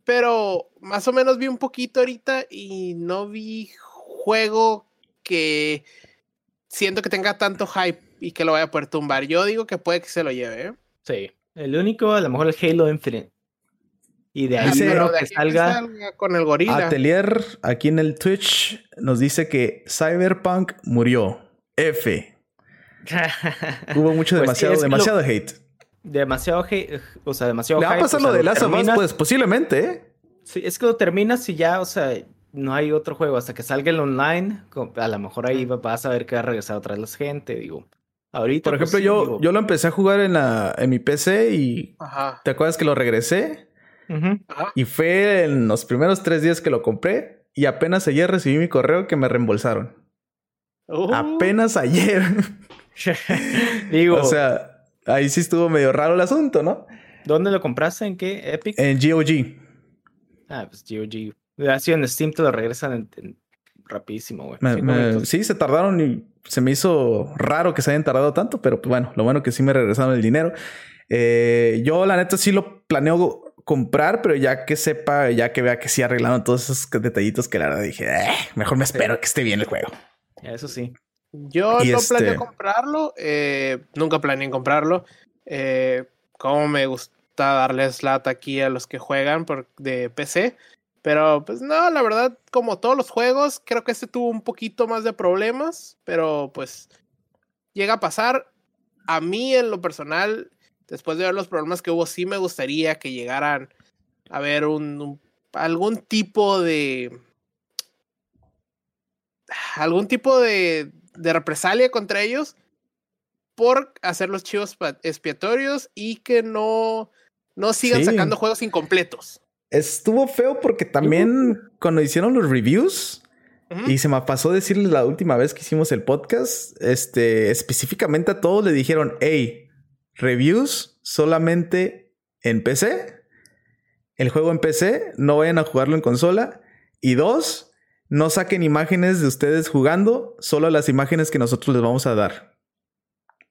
pero más o menos vi un poquito ahorita y no vi juego que siento que tenga tanto hype y que lo vaya a poder tumbar. Yo digo que puede que se lo lleve, ¿eh? Sí. El único, a lo mejor el Halo Infinite. Y de ahí, que, salga... con el gorila. Atelier aquí en el Twitch nos dice que Cyberpunk murió. F. Hubo mucho, pues demasiado, demasiado hate. Demasiado hate, o sea, demasiado Le va a pasar lo de Last of Us, pues posiblemente, ¿eh? Sí, es que lo terminas y ya, o sea, no hay otro juego hasta que salga el online. A lo mejor ahí vas a ver que va a regresar otra vez la gente, digo. Ahorita. Por pues ejemplo, yo, yo lo empecé a jugar en, la, en mi PC y. ¿Te acuerdas que lo regresé? Y fue en los primeros tres días que lo compré. Y apenas ayer recibí mi correo que me reembolsaron. Uh. Apenas ayer. digo. O sea, ahí sí estuvo medio raro el asunto, ¿no? ¿Dónde lo compraste? ¿En qué? ¿Epic? En GOG. Ah, pues GOG. Así en Steam te lo regresan rapidísimo, güey. sí, se tardaron y se me hizo raro que se hayan tardado tanto, pero pues bueno, lo bueno que sí me regresaron el dinero. Eh, yo la neta sí lo planeo comprar, pero ya que sepa, ya que vea que sí arreglaron todos esos detallitos que la verdad dije, eh, mejor me espero que esté bien el juego. Eso sí. Yo no planeo este comprarlo, eh, nunca planeé comprarlo. como me gusta darles lata aquí a los que juegan por, de PC. Pero pues no, la verdad, como todos los juegos, creo que este tuvo un poquito más de problemas, pero pues llega a pasar. A mí en lo personal, después de ver los problemas que hubo, sí me gustaría que llegaran a ver un, algún tipo de... algún tipo de, de represalia contra ellos por hacer los chivos expiatorios y que no, no sigan sacando juegos incompletos. Estuvo feo porque también cuando hicieron los reviews, y se me pasó decirles la última vez que hicimos el podcast, este, específicamente a todos le dijeron, hey, reviews solamente en PC, el juego en PC, no vayan a jugarlo en consola, y dos, no saquen imágenes de ustedes jugando, solo las imágenes que nosotros les vamos a dar.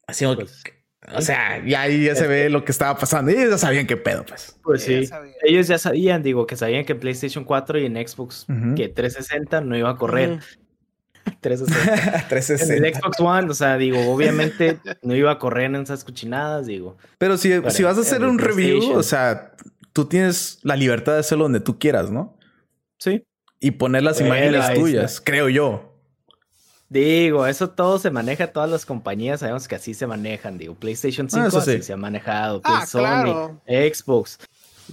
Así pues, o sea, y ahí ya se ve lo que estaba pasando. Y ellos ya sabían qué pedo, pues. Pues sí. ellos ya sabían, digo, que sabían que en PlayStation 4 y en Xbox que 360 no iba a correr. 360. 360. En el Xbox One, o sea, digo, obviamente no iba a correr en esas cochinadas, digo. Pero si, si vas a hacer un review, o sea, tú tienes la libertad de hacerlo donde tú quieras, ¿no? Sí. Y poner las imágenes tuyas, creo yo. Digo, eso todo se maneja, todas las compañías sabemos que así se manejan. Digo, PlayStation 5 ah, así se ha manejado, ah, Sony, Xbox.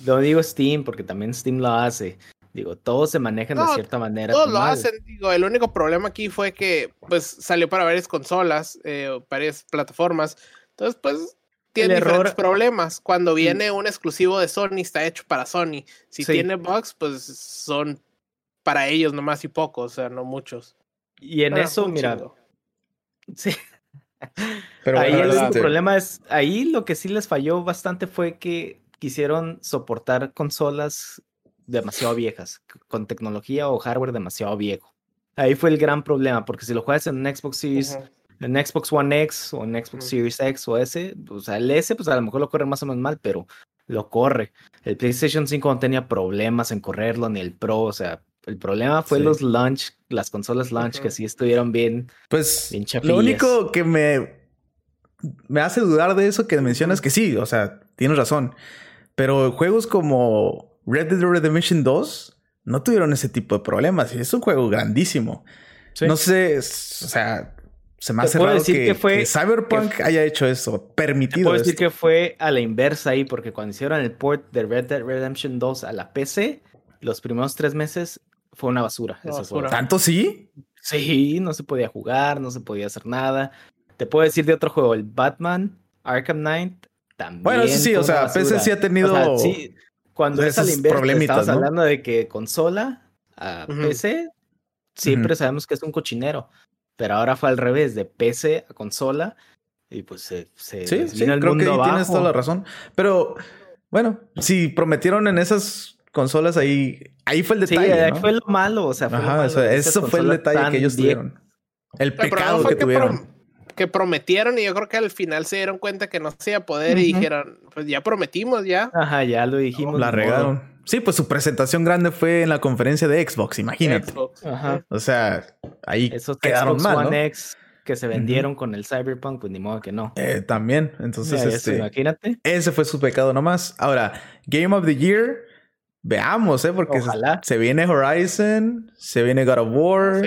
Lo digo Steam, porque también Steam lo hace. Digo, todos se manejan de cierta manera. Todos lo hacen. Digo, el único problema aquí fue que pues salió para varias consolas, eh, varias plataformas. Entonces, pues tiene diferentes problemas. Cuando viene un exclusivo de Sony, está hecho para Sony. Si tiene bugs, pues son para ellos nomás y pocos, o sea, no muchos. Y en eso, mira. Sí. Pero ahí el problema es, ahí lo que sí les falló bastante fue que quisieron soportar consolas demasiado viejas, con tecnología o hardware demasiado viejo. Ahí fue el gran problema, porque si lo juegas en un Xbox Series, en Xbox One X o en Xbox Series X o S, o sea, el S, pues a lo mejor lo corre más o menos mal, pero lo corre. El PlayStation 5 no tenía problemas en correrlo, ni el Pro, o sea, el problema fue los launch, las consolas launch que sí estuvieron bien. Pues lo único que me, me hace dudar de eso que mencionas que sí, o sea, tienes razón. Pero juegos como Red Dead Redemption 2 no tuvieron ese tipo de problemas. Y es un juego grandísimo. No sé, o sea, se me hace raro decir que, fue, Cyberpunk haya hecho eso, permitido. puedo decir que fue a la inversa ahí, porque cuando hicieron el port de Red Dead Redemption 2 a la PC, los primeros tres meses fue una basura. ¿Tanto sí? Sí, no se podía jugar, no se podía hacer nada. Te puedo decir de otro juego, el Batman Arkham Knight también. Bueno, sí, sí, o sea, PC sí ha tenido. sí, cuando es al inverso, estamos hablando de que consola a PC, siempre sabemos que es un cochinero. Pero ahora fue al revés, de PC a consola. Y pues se, se sí, sí, creo que tienes toda la razón. Pero bueno, si prometieron en esas consolas ahí, ahí fue el detalle. Sí, ahí fue lo malo. O sea, fue eso, fue el detalle que ellos tuvieron. El pecado que, tuvieron. que prometieron y yo creo que al final se dieron cuenta que no se iba a poder y dijeron, pues ya prometimos, ya. Ajá, ya lo dijimos. La regaron. Sí, pues su presentación grande fue en la conferencia de Xbox, imagínate. Ajá. O sea, ahí Esos quedaron Xbox mal, One X que se vendieron con el Cyberpunk, pues ni modo que no. Eh, también, entonces, este, imagínate. Ese fue su pecado nomás. Ahora, Game of the Year, veamos, ¿eh? Porque se, viene Horizon, se viene God of War,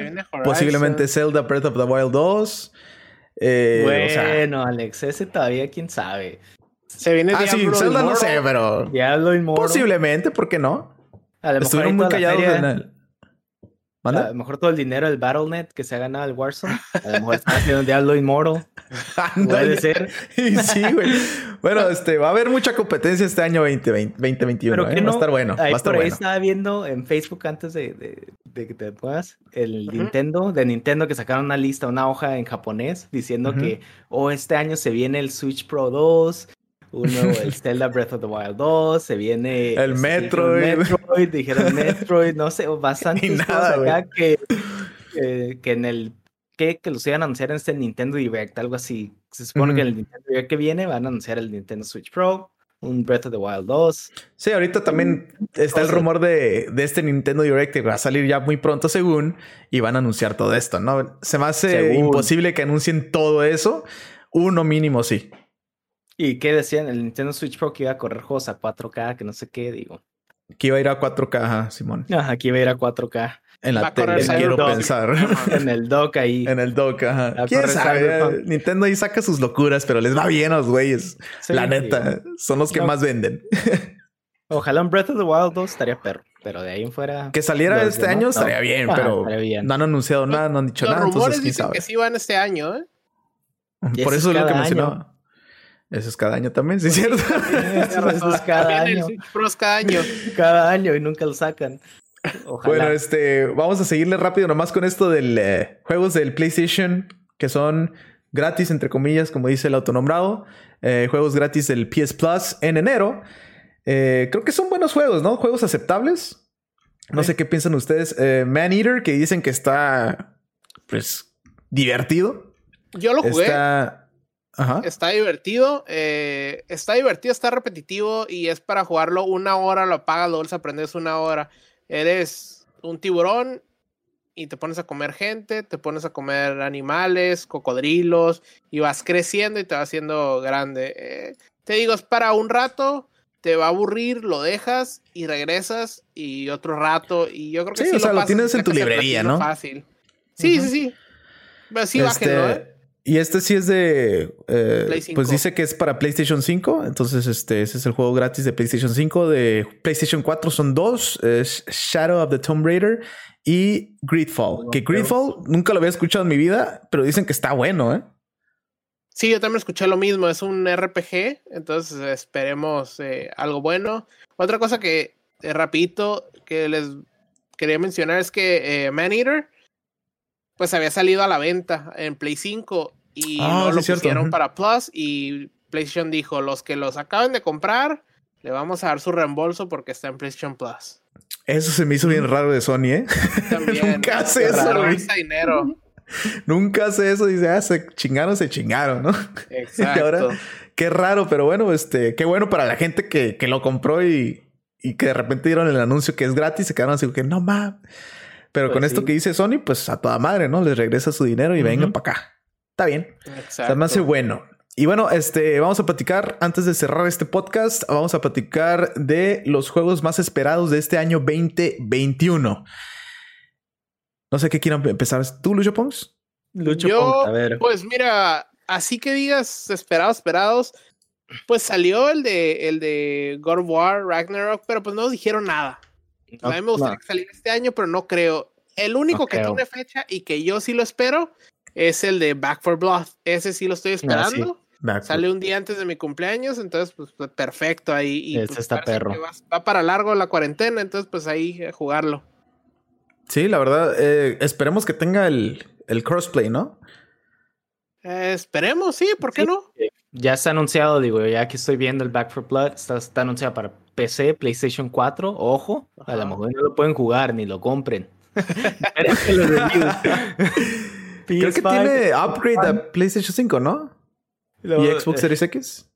posiblemente Zelda Breath of the Wild 2. Eh, bueno, Alex, ese todavía quién sabe. Se viene ah, sí, Zelda no sé, pero. Diablo Immortal. Posiblemente, ¿por qué no? A lo Estuvieron muy callados en el. A lo mejor todo el dinero del Battle.net que se ha ganado el Warzone. A lo mejor está haciendo Diablo Immortal. Puede ser. sí, güey. Bueno, este, va a haber mucha competencia este año 2020, 2021. Pero ¿eh? va a estar bueno. Ahí va a estar por ahí estaba viendo en Facebook antes de, de, que te puedas el Nintendo, de Nintendo que sacaron una lista, una hoja en japonés diciendo que, oh, este año se viene el Switch Pro 2 uno, el Zelda Breath of the Wild 2, se viene... El este, Metroid. Metroid, dijeron Metroid, no sé, bastante cosas acá que, que, en el... Que, que los iban a anunciar en este Nintendo Direct, algo así. Se supone que en el Nintendo Direct que viene van a anunciar el Nintendo Switch Pro, un Breath of the Wild 2. Sí, ahorita también está el rumor de, de, este Nintendo Direct que va a salir ya muy pronto según y van a anunciar todo esto, ¿no? Se me hace imposible que anuncien todo eso. Uno mínimo sí. ¿Y qué decían? El Nintendo Switch Pro que iba a correr juegos a 4K, que no sé qué, digo. Que iba a ir a 4K, ajá, Simón. Ajá, que iba a ir a 4K. En la tele, quiero pensar. En el dock ahí. En el dock, ajá. ¿Quién sabe? Nintendo ahí saca sus locuras, pero les va bien a los güeyes. la neta, son los que más venden. Ojalá un Breath of the Wild 2 estaría perro, pero de ahí en fuera. Que saliera este año estaría bien, pero no han anunciado nada, no han dicho nada. Los rumores dicen que sí van este año, ¿eh? Por eso es lo que mencionaba. Eso es cada año también, ¿sí es cierto? Eso es cada año. cada año. Cada año y nunca lo sacan. Bueno, este, vamos a seguirle rápido nomás con esto del eh, juegos del PlayStation que son gratis, entre comillas, como dice el autonombrado. Eh, juegos gratis del PS Plus en enero. Eh, creo que son buenos juegos, ¿no? Juegos aceptables. No sé qué piensan ustedes. Man Eater, que dicen que está, pues, divertido. Yo lo jugué. Está Está divertido, eh, está divertido, está repetitivo y es para jugarlo una hora, lo apagas, luego aprendes una hora. Eres un tiburón y te pones a comer gente, te pones a comer animales, cocodrilos y vas creciendo y te vas haciendo grande. Eh, te digo, es para un rato, te va a aburrir, lo dejas y regresas y otro rato y yo creo que sí, o sea, lo, tienes en tu librería, ¿no? Fácil. Sí, sí, sí. Pero sí, este... ¿eh? Y este sí es de. Eh, pues dice que es para PlayStation 5. Entonces, este, ese es el juego gratis de PlayStation 5. De PlayStation 4 son dos: es Shadow of the Tomb Raider y Greedfall. Que Greedfall nunca lo había escuchado en mi vida, pero dicen que está bueno, ¿eh? Sí, yo también escuché lo mismo. Es un RPG. Entonces, esperemos eh, algo bueno. Otra cosa que, eh, rapidito, que les quería mencionar es que Man Eater pues había salido a la venta en Play 5 y Ah, no sí, lo cierto, pusieron para Plus y PlayStation dijo, los que los acaben de comprar, le vamos a dar su reembolso porque está en PlayStation Plus. Eso se me hizo bien raro de Sony, ¿eh? También, Nunca hace eso, güey. dinero. Nunca hace eso. Dice, ah, se chingaron, se chingaron, ¿no? Exacto. Y ahora, qué raro, pero bueno, este, qué bueno para la gente que, que lo compró y, y que de repente dieron el anuncio que es gratis, se quedaron así que no mames. Pero Pues con esto que dice Sony, pues a toda madre, ¿no? Les regresa su dinero y Ujú. vengan para acá. Está bien. Exacto. Hace bueno. Y bueno, este, vamos a platicar, antes de cerrar este podcast, vamos a platicar de los juegos más esperados de este año 2021. No sé qué quieran empezar. ¿Tú, Lucho Pons? Lucho Yo, Punk, a ver. pues mira, así que digas esperados, esperados, pues salió el de el de God of War, Ragnarok, pero pues no nos dijeron nada. No, a mí me gustaría no. que saliera este año, pero no creo. El único No que creo. tiene fecha y que yo sí lo espero es el de Back for Blood. Ese sí lo estoy Ah, sí. esperando. Back- Sale un día antes de mi cumpleaños, entonces pues, pues, perfecto ahí. Y, Ese pues, está perro. que Va, va para largo la cuarentena, entonces pues ahí eh, jugarlo. Sí, la verdad, eh, esperemos que tenga el, el crossplay, ¿no? Eh, esperemos, sí, ¿por qué Sí. no? Ya está anunciado, digo, ya que estoy viendo el Back for Blood, está, está anunciado para PC, PlayStation 4, ojo, a lo mejor no lo pueden jugar ni lo compren. Creo que PS5, tiene upgrade a PlayStation 5, ¿no? lo- y Xbox eh, Series X.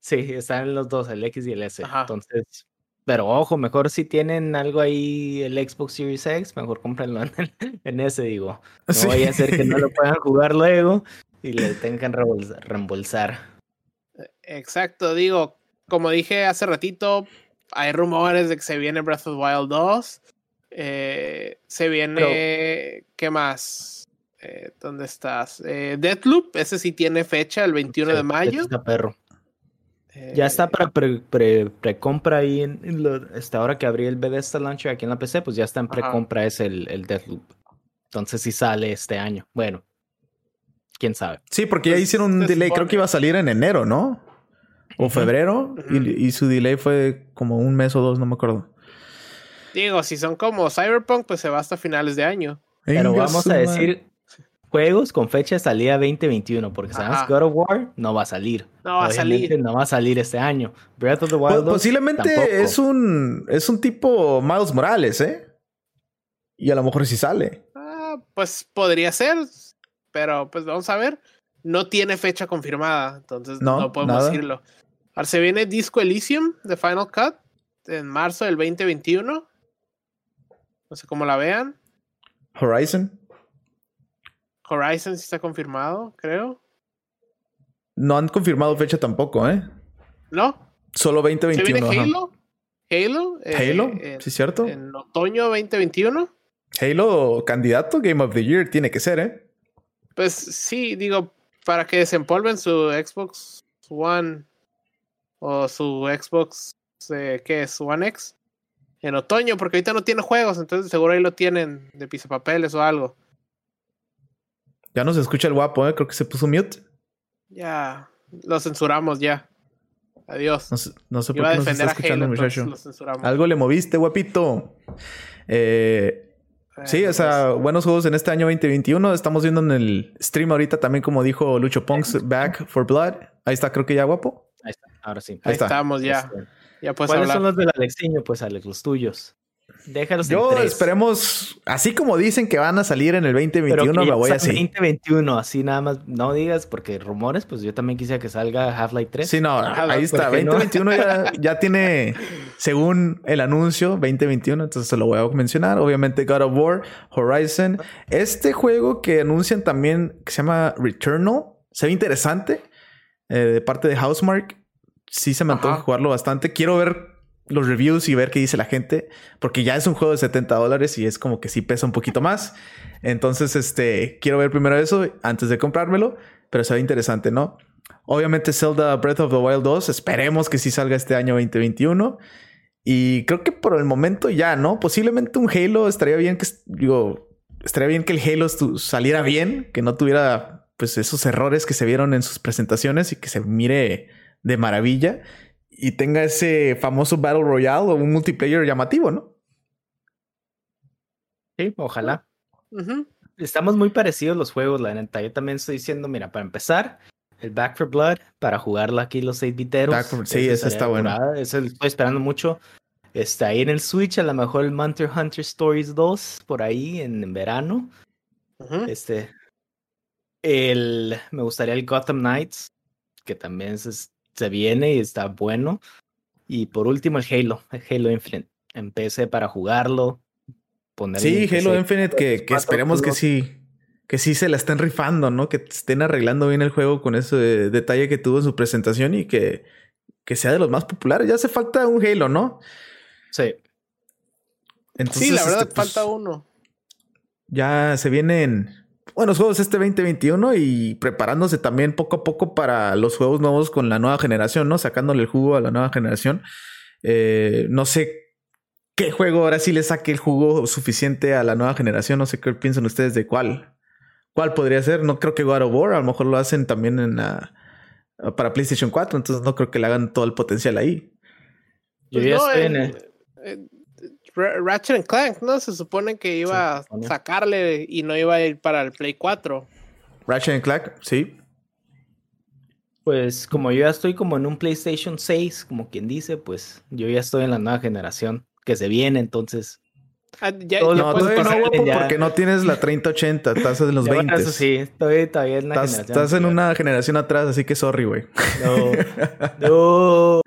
Sí, están los dos, el X y el S. Ajá. Entonces, pero ojo, mejor si tienen algo ahí, el Xbox Series X, mejor cómprenlo en, el- en ese, digo. No Sí. vaya a ser que no lo puedan jugar luego y le tengan reembolsa- reembolsar. Exacto, digo, como dije hace ratito, hay rumores de que se viene Breath of the Wild 2. eh, se viene. ¿Qué más? Eh, ¿Dónde estás? Eh, Deathloop, ese sí tiene fecha, el 21 de mayo. está perro. Eh, Ya está para pre- pre- precompra ahí. En, en lo- este, ahora que abrí el Bethesda Launcher aquí en la PC, pues ya está en precompra es el, el Deathloop. Entonces sí sale este año. Bueno, quién sabe. Sí, porque ya Pues, hicieron un delay. Creo que iba a salir en enero, ¿no? O febrero. y- su delay fue como un mes o dos, no me acuerdo. Digo, si son como Cyberpunk, pues se va hasta finales de año. Pero vamos a decir juegos con fecha de salida 2021, porque sabemos Ajá. que God of War no va a salir. No va a salir. No va a salir este año. Breath of the Po- Wild 2 posiblemente tampoco. es un es un tipo Miles Morales, ¿eh? Y a lo mejor sí sale. Ah, pues podría ser, pero pues vamos a ver. No tiene fecha confirmada, entonces No, no, podemos nada. decirlo. Ahora se viene Disco Elysium de Final Cut en marzo del 2021. No sé cómo la vean. Horizon. Horizon sí está confirmado, creo. No han confirmado fecha tampoco, ¿eh? ¿No? Solo ¿Se 2021. viene ajá. Halo? ¿Halo? eh, Halo, en, sí, cierto. en otoño 2021. Halo candidato Game of the Year tiene que ser, ¿eh? Pues sí, digo, para que desempolven su Xbox One o su Xbox, eh, ¿qué es? One X. En otoño, porque ahorita no tiene juegos, entonces seguro ahí lo tienen de pisapapeles o algo. Ya no se escucha el guapo, ¿eh? Creo que se puso mute. Ya, lo censuramos ya. Adiós. No no sé por a qué está a escuchando, Halo, entonces muchacho. lo censuramos. Algo le moviste, guapito. Eh, sí, o sea, buenos juegos en este año 2021. Estamos viendo en el stream ahorita también, como dijo Lucho Punks, Back for Blood. Ahí está, creo que ya guapo. Está, ahora sí. ahí ahí está. estamos ya. Este, Ya ¿Cuáles hablar. son los del Alexiño? Pues Alex, los tuyos. Déjalos Yo en tres. esperemos, así como dicen que van a salir en el Pero 2021, que me voy así. 2021, así nada más. No digas, porque rumores, pues yo también quisiera que salga Half-Life 3. Sí, no, Ah, ahí está. ¿por qué no? 2021 ya, ya tiene, según el anuncio, 2021. Entonces se lo voy a mencionar. Obviamente God of War, Horizon. Este juego que anuncian también, que se llama Returnal, se ve interesante. eh, de parte de Housemark. Sí se me antoja jugarlo bastante. Quiero ver los reviews y ver qué dice la gente. Porque ya es un juego de 70 dólares y es como que sí pesa un poquito más. Entonces, este, quiero ver primero eso antes de comprármelo. Pero se ve interesante, ¿no? Obviamente Zelda Breath of the Wild 2, esperemos que sí salga este año 2021. Y creo que por el momento ya, ¿no? Posiblemente un Halo estaría bien que, digo, estaría bien que el Halo saliera bien, que no tuviera pues esos errores que se vieron en sus presentaciones y que se mire de maravilla y tenga ese famoso Battle Royale o un multiplayer llamativo, ¿no? Sí, ojalá. Estamos muy parecidos los juegos, la neta. Yo también estoy diciendo, mira, para empezar, el Back for Blood, para jugarlo aquí los 8 biteros. Sí, ese está bueno. Ese estoy esperando mucho. Está ahí en el Switch, a lo mejor el Monster Hunter Stories 2, por ahí en, verano. Este. El, me gustaría el Gotham Knights, que también se, viene y está bueno. Y por último el Halo, el Halo Infinite. Empecé para jugarlo. sí, Halo Infinite, que, que esperemos que sí que sí se la estén rifando, ¿no? Que estén arreglando bien el juego con ese detalle que tuvo en su presentación y que, que sea de los más populares. Ya hace falta un Halo, ¿no? Sí. sí, la verdad, este, pues, falta uno. Ya se vienen buenos juegos este 2021 y preparándose también poco a poco para los juegos nuevos con la nueva generación, ¿no? Sacándole el jugo a la nueva generación. Eh, no sé qué juego ahora sí le saque el jugo suficiente a la nueva generación. No sé qué piensan ustedes de cuál. ¿Cuál podría ser? No creo que God of War, a lo mejor lo hacen también en la, para PlayStation 4, entonces no creo que le hagan todo el potencial ahí. Yo ya pues en, Ratchet and Clank, ¿no? Se supone que iba a sacarle y no iba a ir para el Play 4. Ratchet and Clank, sí. Pues como yo ya estoy como en un PlayStation 6, como quien dice, pues yo ya estoy en la nueva generación que se viene, entonces Ah, ya, no, no, porque no tienes la 3080, estás en los 20. Eso sí, estoy todavía en estás, generación. Estás en una generación atrás, así que sorry, güey. No. no.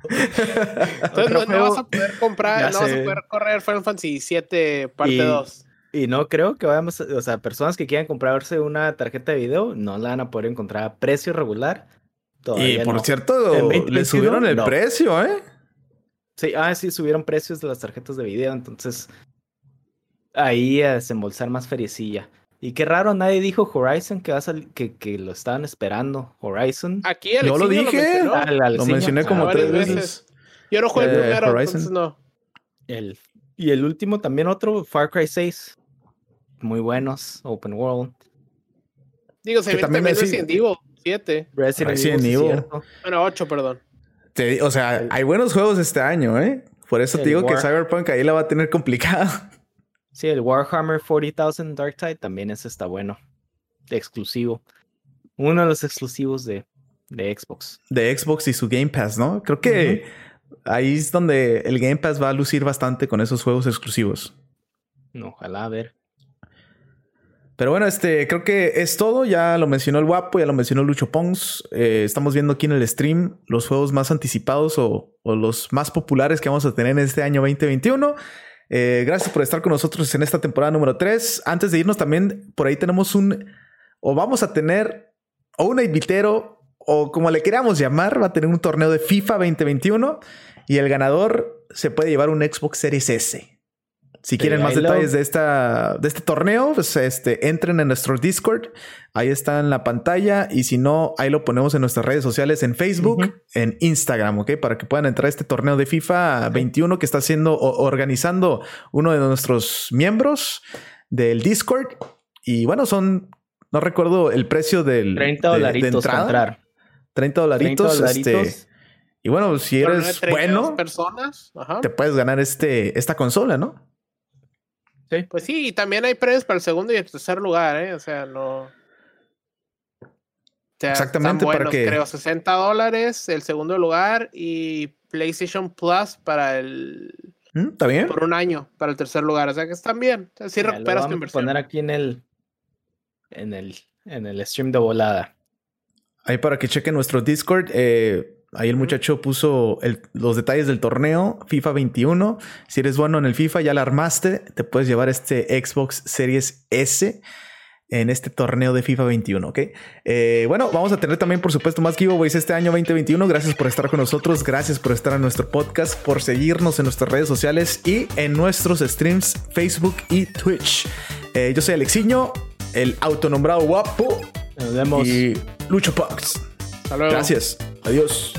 Entonces no, no, vas a poder comprar, no vas a poder correr Final Fantasy 7 parte 2. Y no creo que vayamos, o sea, personas que quieran comprarse una tarjeta de video no la van a poder encontrar a precio regular. y por cierto, le subieron el precio, ¿eh? Sí, ah, sí, subieron precios de las tarjetas de video, entonces ahí a desembolsar más feriecilla. Y qué raro, nadie dijo Horizon que va a que, que, lo estaban esperando. Horizon. Aquí el Yo lo dije. Lo, mencioné como tres veces. Yo no juego eh, primero, Horizon. no. El, y el último también otro, Far Cry 6. Muy buenos, Open World. Digo, se ve también Resident Evil 7. Resident, Evil. Bueno, 8, perdón. o sea, hay buenos juegos este año, ¿eh? Por eso te digo que Cyberpunk ahí la va a tener complicada. Sí, el Warhammer 40,000 Darktide también es está bueno. Exclusivo. Uno de los exclusivos de, de Xbox. De Xbox y su Game Pass, ¿no? Creo que ahí es donde el Game Pass va a lucir bastante con esos juegos exclusivos. Ojalá, a ver. Pero bueno, este creo que es todo. Ya lo mencionó el guapo, ya lo mencionó Lucho Pons. Eh, estamos viendo aquí en el stream los juegos más anticipados o, o, los más populares que vamos a tener en este año 2021. Eh, gracias por estar con nosotros en esta temporada número 3. Antes de irnos también, por ahí tenemos un, o vamos a tener, o un invitero, o como le queramos llamar, va a tener un torneo de FIFA 2021 y el ganador se puede llevar un Xbox Series S. Si quieren más detalles de, esta, de este torneo, pues este, entren en nuestro Discord. Ahí está en la pantalla. Y si no, ahí lo ponemos en nuestras redes sociales, en Facebook, en Instagram, ¿ok? Para que puedan entrar a este torneo de FIFA 21 que está haciendo, organizando uno de nuestros miembros del Discord. Y bueno, son, no recuerdo el precio del 30 dolaritos 30 dolaritos. Este, y bueno, si eres bueno, personas, te puedes ganar este, esta consola, ¿no? Pues sí, y también hay premios para el segundo y el tercer lugar, ¿eh? O sea, no. Exactamente, para que. Creo 60 dólares el segundo lugar y PlayStation Plus para el. Mm, ¿Está bien? Por un año para el tercer lugar. O sea que están bien. O sea, recuperas tu inversión. poner aquí en el. En el. En el stream de volada. Ahí para que chequen nuestro Discord. Eh, Ahí el muchacho puso los detalles del torneo FIFA 21. Si eres bueno en el FIFA, ya la armaste, te puedes llevar este Xbox Series S en este torneo de FIFA 21, ¿ok? Eh, bueno, vamos a tener también, por supuesto, más giveaways este año 2021. Gracias por estar con nosotros, gracias por estar en nuestro podcast, por seguirnos en nuestras redes sociales y en nuestros streams Facebook y Twitch. Eh, yo soy Alexiño, el autonombrado guapo. Nos vemos. Y Lucho Pucks. Gracias. Adiós.